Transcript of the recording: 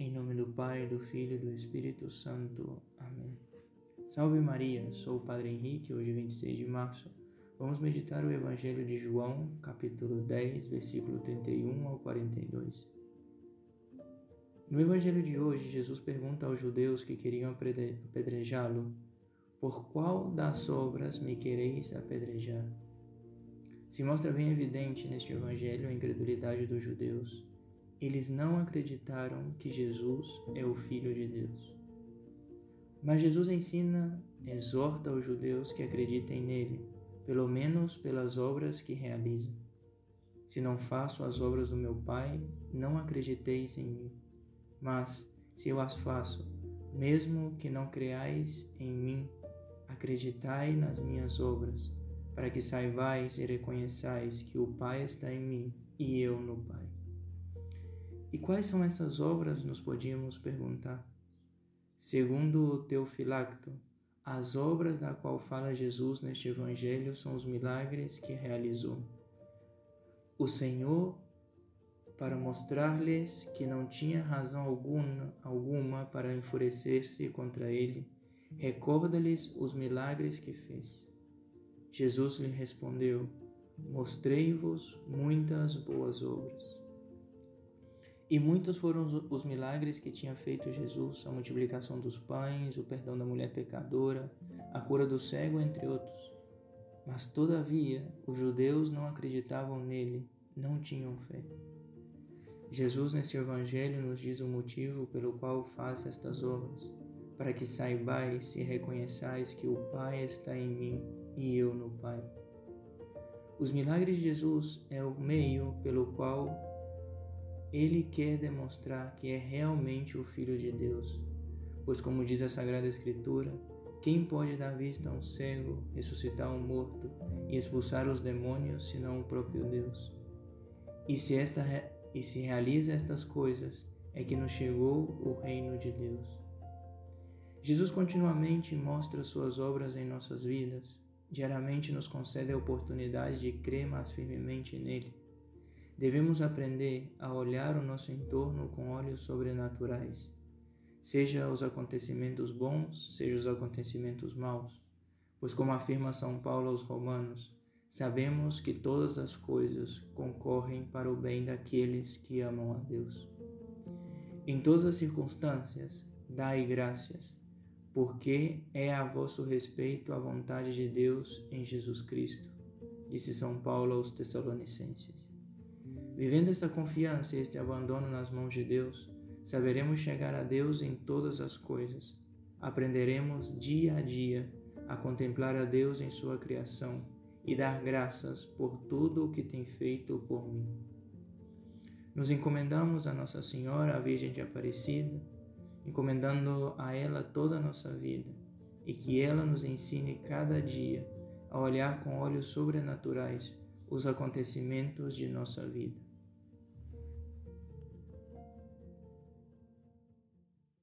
Em nome do Pai, do Filho e do Espírito Santo. Amém. Salve Maria, sou o Padre Henrique, hoje 26 de março. Vamos meditar o Evangelho de João, capítulo 10, versículo 31 ao 42. No Evangelho de hoje, Jesus pergunta aos judeus que queriam apedrejá-lo: Por qual das obras me quereis apedrejar? Se mostra bem evidente neste Evangelho a incredulidade dos judeus eles não acreditaram que Jesus é o Filho de Deus. Mas Jesus ensina, exorta os judeus que acreditem nele, pelo menos pelas obras que realiza. Se não faço as obras do meu Pai, não acrediteis em mim. Mas, se eu as faço, mesmo que não creais em mim, acreditai nas minhas obras, para que saibais e reconheçais que o Pai está em mim e eu no Pai. E quais são essas obras, nos podíamos perguntar? Segundo Teofilacto, as obras da qual fala Jesus neste Evangelho são os milagres que realizou. O Senhor, para mostrar-lhes que não tinha razão alguma, alguma para enfurecer-se contra ele, recorda-lhes os milagres que fez. Jesus lhe respondeu: Mostrei-vos muitas boas obras. E muitos foram os milagres que tinha feito Jesus, a multiplicação dos pães, o perdão da mulher pecadora, a cura do cego, entre outros. Mas, todavia, os judeus não acreditavam nele, não tinham fé. Jesus, nesse Evangelho, nos diz o motivo pelo qual faz estas obras, para que saibais e reconheçais que o Pai está em mim e eu no Pai. Os milagres de Jesus é o meio pelo qual ele quer demonstrar que é realmente o Filho de Deus, pois, como diz a Sagrada Escritura, quem pode dar vista a um cego, ressuscitar um morto e expulsar os demônios, senão o próprio Deus? E se, esta, e se realiza estas coisas, é que nos chegou o reino de Deus. Jesus continuamente mostra suas obras em nossas vidas, diariamente nos concede a oportunidade de crer mais firmemente nele Devemos aprender a olhar o nosso entorno com olhos sobrenaturais, seja os acontecimentos bons, seja os acontecimentos maus, pois, como afirma São Paulo aos Romanos, sabemos que todas as coisas concorrem para o bem daqueles que amam a Deus. Em todas as circunstâncias, dai graças, porque é a vosso respeito a vontade de Deus em Jesus Cristo, disse São Paulo aos Tessalonicenses. Vivendo esta confiança e este abandono nas mãos de Deus, saberemos chegar a Deus em todas as coisas. Aprenderemos dia a dia a contemplar a Deus em sua criação e dar graças por tudo o que tem feito por mim. Nos encomendamos a Nossa Senhora, a Virgem de Aparecida, encomendando a ela toda a nossa vida e que ela nos ensine cada dia a olhar com olhos sobrenaturais os acontecimentos de nossa vida.